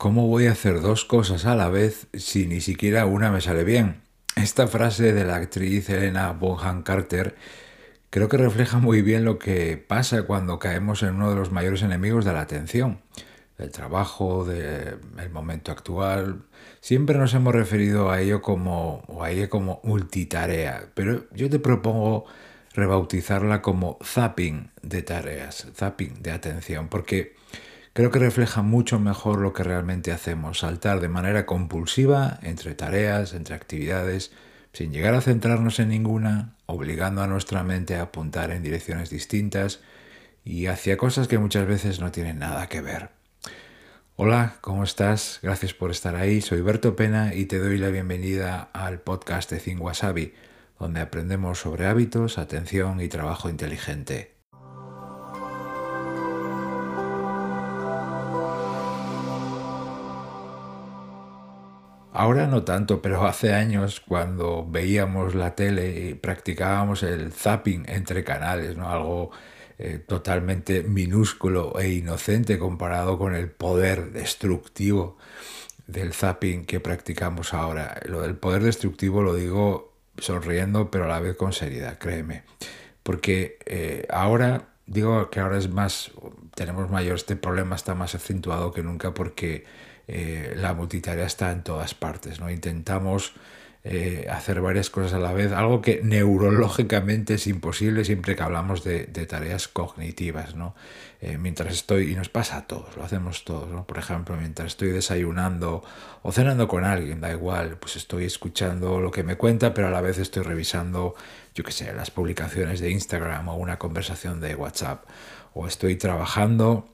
¿Cómo voy a hacer dos cosas a la vez si ni siquiera una me sale bien? Esta frase de la actriz Elena Bonham Carter creo que refleja muy bien lo que pasa cuando caemos en uno de los mayores enemigos de la atención, del trabajo, del momento actual. Siempre nos hemos referido a ello como, o a como multitarea, pero yo te propongo rebautizarla como zapping de tareas, zapping de atención, porque creo que refleja mucho mejor lo que realmente hacemos, saltar de manera compulsiva entre tareas, entre actividades, sin llegar a centrarnos en ninguna, obligando a nuestra mente a apuntar en direcciones distintas y hacia cosas que muchas veces no tienen nada que ver. Hola, ¿cómo estás? Gracias por estar ahí. Soy Berto Pena y te doy la bienvenida al podcast de Think Wasabi, donde aprendemos sobre hábitos, atención y trabajo inteligente. Ahora no tanto, pero hace años cuando veíamos la tele y practicábamos el zapping entre canales, ¿no? algo eh, totalmente minúsculo e inocente comparado con el poder destructivo del zapping que practicamos ahora. Lo del poder destructivo lo digo sonriendo, pero a la vez con seriedad, créeme. Porque eh, ahora, digo que ahora es más, tenemos mayor, este problema está más acentuado que nunca porque eh, la multitarea está en todas partes. ¿no? Intentamos eh, hacer varias cosas a la vez, algo que neurológicamente es imposible siempre que hablamos de, tareas cognitivas. ¿no? Eh, mientras estoy, y nos pasa a todos, lo hacemos todos, ¿no? por ejemplo, mientras estoy desayunando o cenando con alguien, da igual, pues estoy escuchando lo que me cuenta, pero a la vez estoy revisando, yo qué sé, las publicaciones de Instagram o una conversación de WhatsApp, o estoy trabajando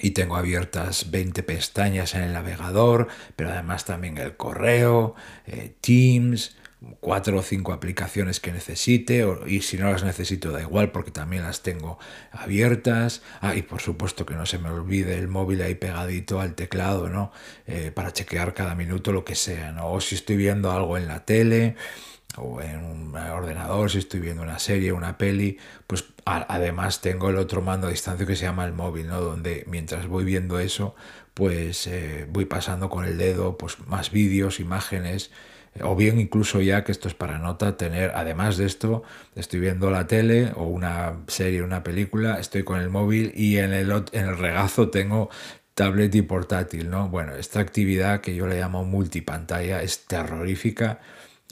y tengo abiertas 20 pestañas en el navegador, pero además también el correo, eh, Teams, cuatro o cinco aplicaciones que necesite y si no las necesito da igual porque también las tengo abiertas. Ah, y por supuesto que no se me olvide el móvil ahí pegadito al teclado no eh, para chequear cada minuto lo que sea no o si estoy viendo algo en la tele o en un ordenador, si estoy viendo una serie, una peli, pues además tengo el otro mando a distancia que se llama el móvil, ¿no? Donde mientras voy viendo eso, pues eh, voy pasando con el dedo pues más vídeos, imágenes, eh, o bien incluso ya que esto es para nota, tener, además de esto, estoy viendo la tele o una serie, una película, estoy con el móvil y en el, en el regazo tengo tablet y portátil, ¿no? Bueno, esta actividad que yo le llamo multipantalla es terrorífica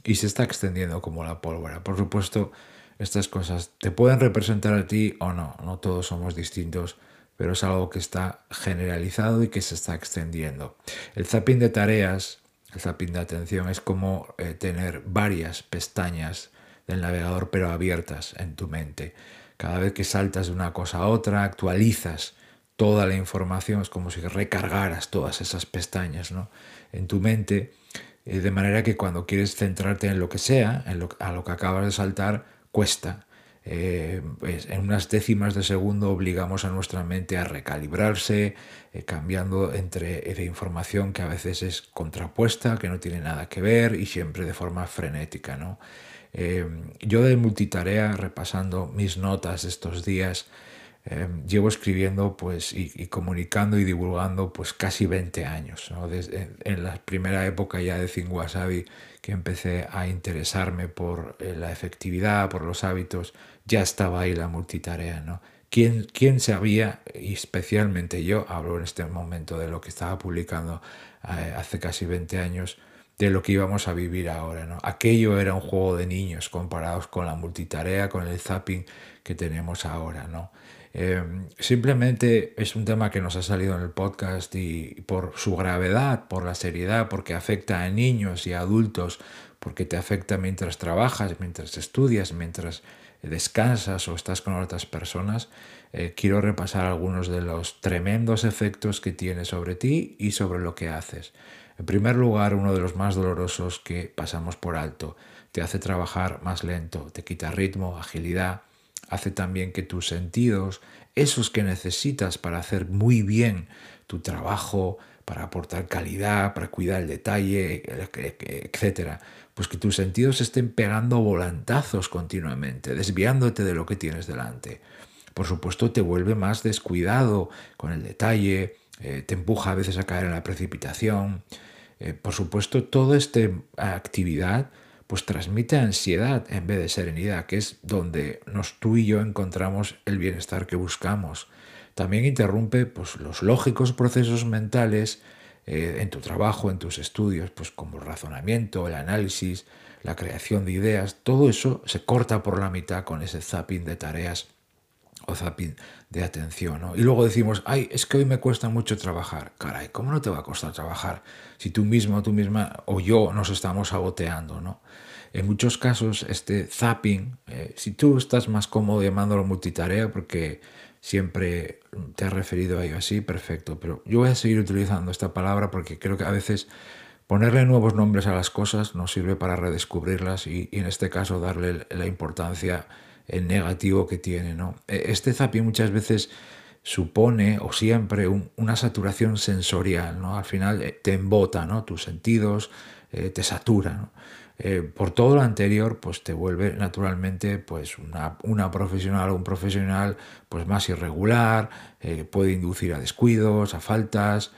y se está extendiendo como la pólvora. Por supuesto, estas cosas te pueden representar a ti o no, no todos somos distintos, pero es algo que está generalizado y que se está extendiendo. El zapping de tareas, el zapping de atención es como eh, tener varias pestañas del navegador pero abiertas en tu mente. Cada vez que saltas de una cosa a otra, actualizas toda la información, es como si recargaras todas esas pestañas ¿no? en tu mente eh, de manera que cuando quieres centrarte en lo que sea, en lo, a lo que acabas de saltar, cuesta. Eh, en unas décimas de segundo obligamos a nuestra mente a recalibrarse, eh, cambiando entre de información que a veces es contrapuesta, que no tiene nada que ver y siempre de forma frenética. ¿no? yo de multitarea, repasando mis notas estos días, Em, llevo escribiendo pues, y, comunicando y divulgando pues, casi 20 años. Desde, en la primera época ya de Think Wasabi, que empecé a interesarme por eh, la efectividad, por los hábitos, ya estaba ahí la multitarea. ¿no? ¿Quién, ¿Quién sabía, y especialmente yo, hablo en este momento de lo que estaba publicando eh, hace casi 20 años, de lo que íbamos a vivir ahora. ¿no? Aquello era un juego de niños comparados con la multitarea, con el zapping que tenemos ahora. ¿no? Em, simplemente es un tema que nos ha salido en el podcast y por su gravedad, por la seriedad, porque afecta a niños y a adultos, porque te afecta mientras trabajas, mientras estudias, mientras descansas o estás con otras personas, eh, quiero repasar algunos de los tremendos efectos que tiene sobre ti y sobre lo que haces. En primer lugar, uno de los más dolorosos que pasamos por alto, te hace trabajar más lento, te quita ritmo, agilidad, hace también que tus sentidos, esos que necesitas para hacer muy bien tu trabajo, para aportar calidad, para cuidar el detalle, etcétera, pues que tus sentidos estén pegando volantazos continuamente, desviándote de lo que tienes delante. Por supuesto, te vuelve más descuidado con el detalle, eh, te empuja a veces a caer en la precipitación. Eh, por supuesto, toda esta actividad pues transmite ansiedad en vez de serenidad, que es donde nos, tú y yo encontramos el bienestar que buscamos. También interrumpe pues, los lógicos procesos mentales eh, en tu trabajo, en tus estudios, pues como el razonamiento, el análisis, la creación de ideas, todo eso se corta por la mitad con ese zapping de tareas o zapping de atención. Y luego decimos, ay, es que hoy me cuesta mucho trabajar. Caray, ¿cómo no te va a costar trabajar si tú mismo, tú misma o yo nos estamos saboteando? ¿no? En muchos casos, este zapping, eh, si tú estás más cómodo llamándolo multitarea, porque siempre te has referido a ello así, perfecto. Pero yo voy a seguir utilizando esta palabra porque creo que a veces ponerle nuevos nombres a las cosas nos sirve para redescubrirlas y en este caso darle la importancia el negativo que tiene. ¿no? E, este zapping muchas veces supone o siempre una saturación sensorial, ¿no? Al final eh, te embota, ¿no? Tus sentidos eh, te satura, eh, por todo lo anterior, pues te vuelve naturalmente pues una, una profesional o un profesional pues más irregular, puede inducir a descuidos, a faltas,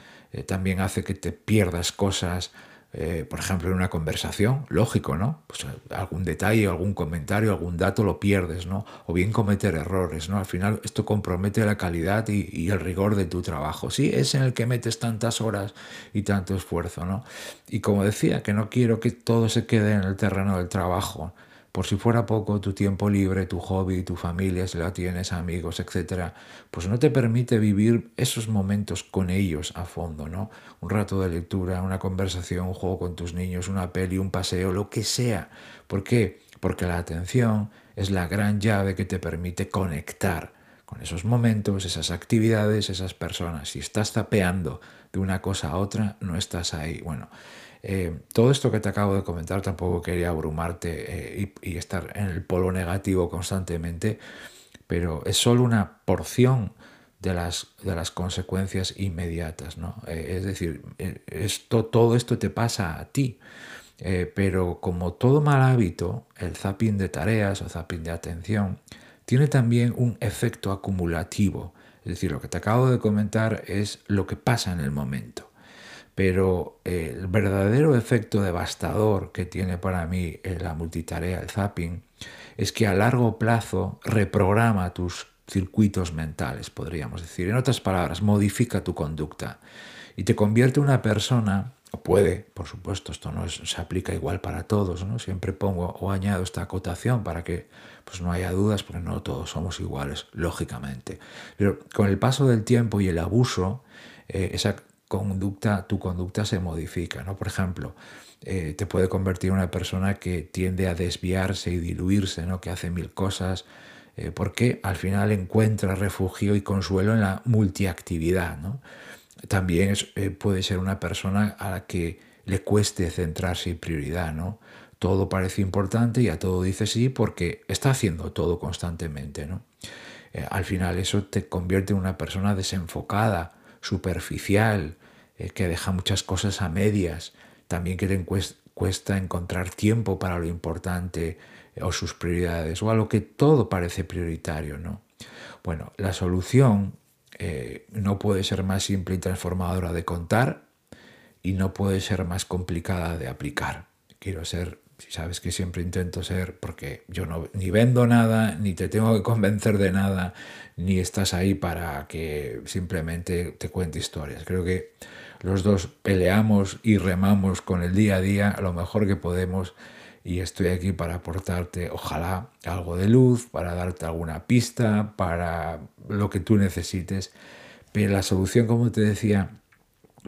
también hace que te pierdas cosas eh, por ejemplo, en una conversación, lógico, ¿no? Pues eh, algún detalle, algún comentario, algún dato lo pierdes, ¿no? O bien cometer errores, ¿no? Al final esto compromete la calidad y, y, el rigor de tu trabajo. Sí, es en el que metes tantas horas y tanto esfuerzo, ¿no? Y como decía, que no quiero que todo se quede en el terreno del trabajo, por si fuera poco, tu tiempo libre, tu hobby, tu familia, si la tienes, amigos, etcétera, pues no te permite vivir esos momentos con ellos a fondo, ¿no? Un rato de lectura, una conversación, un juego con tus niños, una peli, un paseo, lo que sea. ¿Por qué? Porque la atención es la gran llave que te permite conectar con esos momentos, esas actividades, esas personas. Si estás tapeando de una cosa a otra, no estás ahí. Bueno, eh, todo esto que te acabo de comentar tampoco quería abrumarte eh, y, estar en el polo negativo constantemente, pero es solo una porción de las, de las consecuencias inmediatas. ¿no? Eh, es decir, esto, todo esto te pasa a ti. pero como todo mal hábito, el zapping de tareas o zapping de atención tiene también un efecto acumulativo. Es decir, lo que te acabo de comentar es lo que pasa en el momento. Pero el verdadero efecto devastador que tiene para mí eh, la multitarea, el zapping, es que a largo plazo reprograma tus circuitos mentales, podríamos decir. En otras palabras, modifica tu conducta y te convierte en una persona, o puede, por supuesto, esto no se aplica igual para todos, ¿no? siempre pongo o añado esta acotación para que pues, no haya dudas, porque no todos somos iguales, lógicamente. Pero con el paso del tiempo y el abuso, eh, esa conducta, tu conducta se modifica. ¿no? Por ejemplo, eh, te puede convertir en una persona que tiende a desviarse y diluirse, ¿no? que hace mil cosas, eh, porque al final encuentra refugio y consuelo en la multiactividad. ¿no? También eh, puede ser una persona a la que le cueste centrarse y prioridad. ¿no? Todo parece importante y a todo dice sí porque está haciendo todo constantemente. ¿no? al final eso te convierte en una persona desenfocada, superficial, eh, que deja muchas cosas a medias, también que te cuesta encontrar tiempo para lo importante eh, o sus prioridades, o a lo que todo parece prioritario, ¿no? Bueno, la solución eh, no puede ser más simple y transformadora de contar y no puede ser más complicada de aplicar. Quiero ser, si sabes que siempre intento ser, porque yo no ni vendo nada, ni te tengo que convencer de nada, ni estás ahí para que simplemente te cuente historias. Creo que los dos peleamos y remamos con el día a día lo mejor que podemos y estoy aquí para aportarte, ojalá, algo de luz, para darte alguna pista, para lo que tú necesites. Pero la solución, como te decía,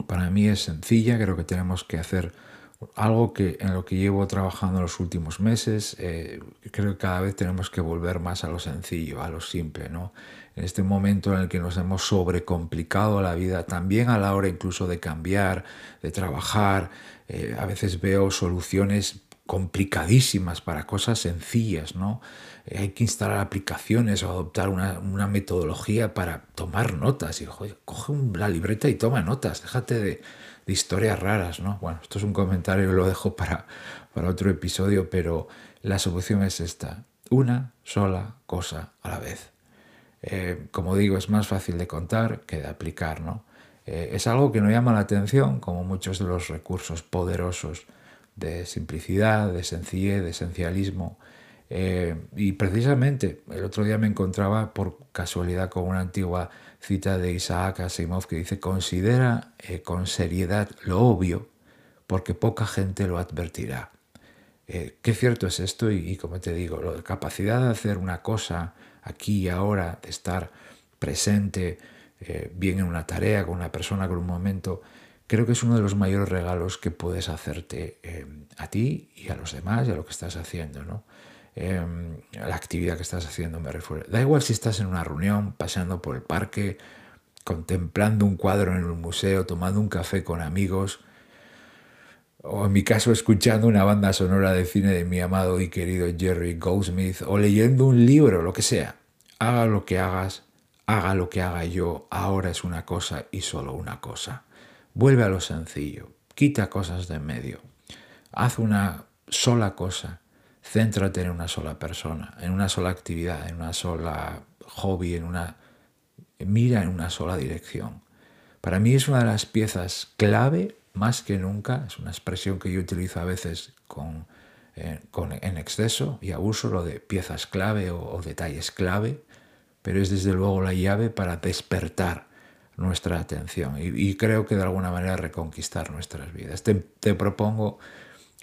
para mí es sencilla, creo que tenemos que hacer algo que en lo que llevo trabajando los últimos meses, eh, creo que cada vez tenemos que volver más a lo sencillo, a lo simple, ¿no? en este momento en el que nos hemos sobrecomplicado la vida, también a la hora incluso de cambiar, de trabajar, eh, a veces veo soluciones complicadísimas para cosas sencillas, ¿no? Hay que instalar aplicaciones o adoptar una, metodología para tomar notas. Y coge la libreta y toma notas, déjate de, historias raras, ¿no? Bueno, esto es un comentario, lo dejo para, para otro episodio, pero la solución es esta, una sola cosa a la vez. Eh, como digo, es más fácil de contar que de aplicar, ¿no? Eh, es algo que no llama la atención, como muchos de los recursos poderosos de simplicidad, de sencillez, de esencialismo. Eh, y precisamente el otro día me encontraba por casualidad con una antigua cita de Isaac Asimov que dice, considera eh, con seriedad lo obvio porque poca gente lo advertirá. Eh, qué cierto es esto y, como te digo, la capacidad de hacer una cosa aquí y ahora, de estar presente, bien en una tarea, con una persona, con un momento, creo que es uno de los mayores regalos que puedes hacerte a ti y a los demás y a lo que estás haciendo. ¿no? Em, la actividad que estás haciendo, me refiero. Da igual si estás en una reunión, paseando por el parque, contemplando un cuadro en un museo, tomando un café con amigos, o en mi caso escuchando una banda sonora de cine de mi amado y querido Jerry Goldsmith, o leyendo un libro, lo que sea. Haga lo que hagas, haga lo que haga yo, ahora es una cosa y solo una cosa. Vuelve a lo sencillo, quita cosas de en medio, haz una sola cosa Céntrate en una sola persona, en una sola actividad, en una sola hobby, en una mira en una sola dirección. Para mí es una de las piezas clave, más que nunca, es una expresión que yo utilizo a veces con, eh, en exceso y abuso, lo de piezas clave o, detalles clave, pero es desde luego la llave para despertar nuestra atención y, creo que de alguna manera reconquistar nuestras vidas. te propongo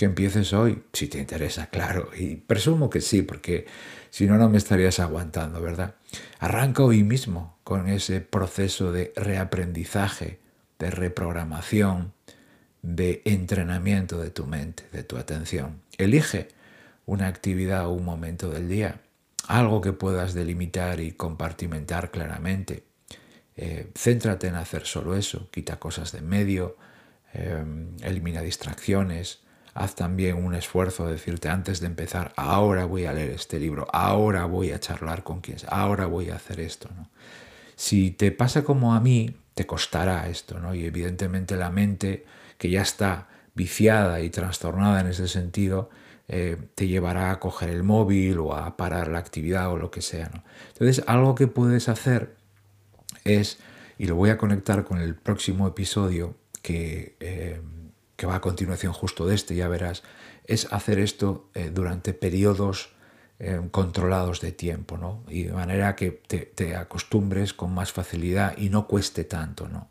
que empieces hoy, si te interesa, claro, y presumo que sí, porque si no, no me estarías aguantando, ¿verdad? Arranca hoy mismo con ese proceso de reaprendizaje, de reprogramación, de entrenamiento de tu mente, de tu atención. Elige una actividad o un momento del día, algo que puedas delimitar y compartimentar claramente. Eh, céntrate en hacer solo eso, quita cosas de en medio, eh, elimina distracciones, haz también un esfuerzo de decirte antes de empezar, ahora voy a leer este libro, ahora voy a charlar con quien, ahora voy a hacer esto. Si te pasa como a mí, te costará esto, ¿no? Y evidentemente la mente que ya está viciada y trastornada en ese sentido, eh, te llevará a coger el móvil o a parar la actividad o lo que sea. Entonces, algo que puedes hacer es, y lo voy a conectar con el próximo episodio, que eh, que va a continuación justo de este, ya verás, es hacer esto eh, durante periodos eh, controlados de tiempo, ¿no? Y de manera que te, acostumbres con más facilidad y no cueste tanto, ¿no?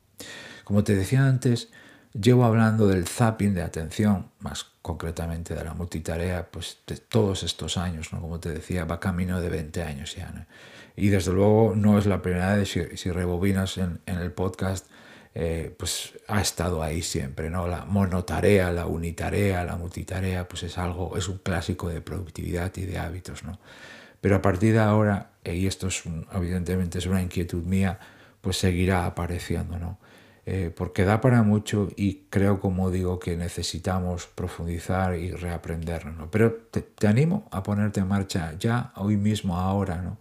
Como te decía antes, llevo hablando del zapping de atención, más concretamente de la multitarea, pues de todos estos años, ¿no? Como te decía, va camino de 20 años ya, Y desde luego no es la primera vez, si, rebobinas en, en el podcast, eh, pues ha estado ahí siempre, ¿no? La monotarea, la unitarea, la multitarea, pues es algo, es un clásico de productividad y de hábitos, ¿no? Pero a partir de ahora, eh, y esto es evidentemente es una inquietud mía, pues seguirá apareciendo, ¿no? Eh, porque da para mucho y creo, como digo, que necesitamos profundizar y reaprenderlo, ¿no? Pero te, te, animo a ponerte en marcha ya, hoy mismo, ahora, ¿no?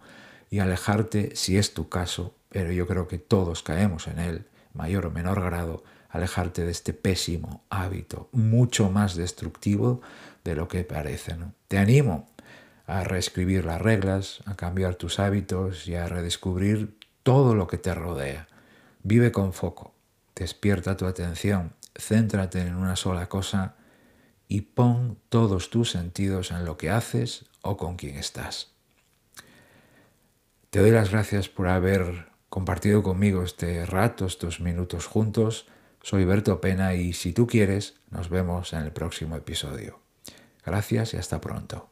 Y alejarte, si es tu caso, pero yo creo que todos caemos en él, mayor o menor grado, alejarte de este pésimo hábito, mucho más destructivo de lo que parece. ¿no? Te animo a reescribir las reglas, a cambiar tus hábitos y a redescubrir todo lo que te rodea. Vive con foco, despierta tu atención, céntrate en una sola cosa y pon todos tus sentidos en lo que haces o con quien estás. Te doy las gracias por haber compartido conmigo este rato, estos minutos juntos. Soy Berto Pena y si tú quieres, nos vemos en el próximo episodio. Gracias y hasta pronto.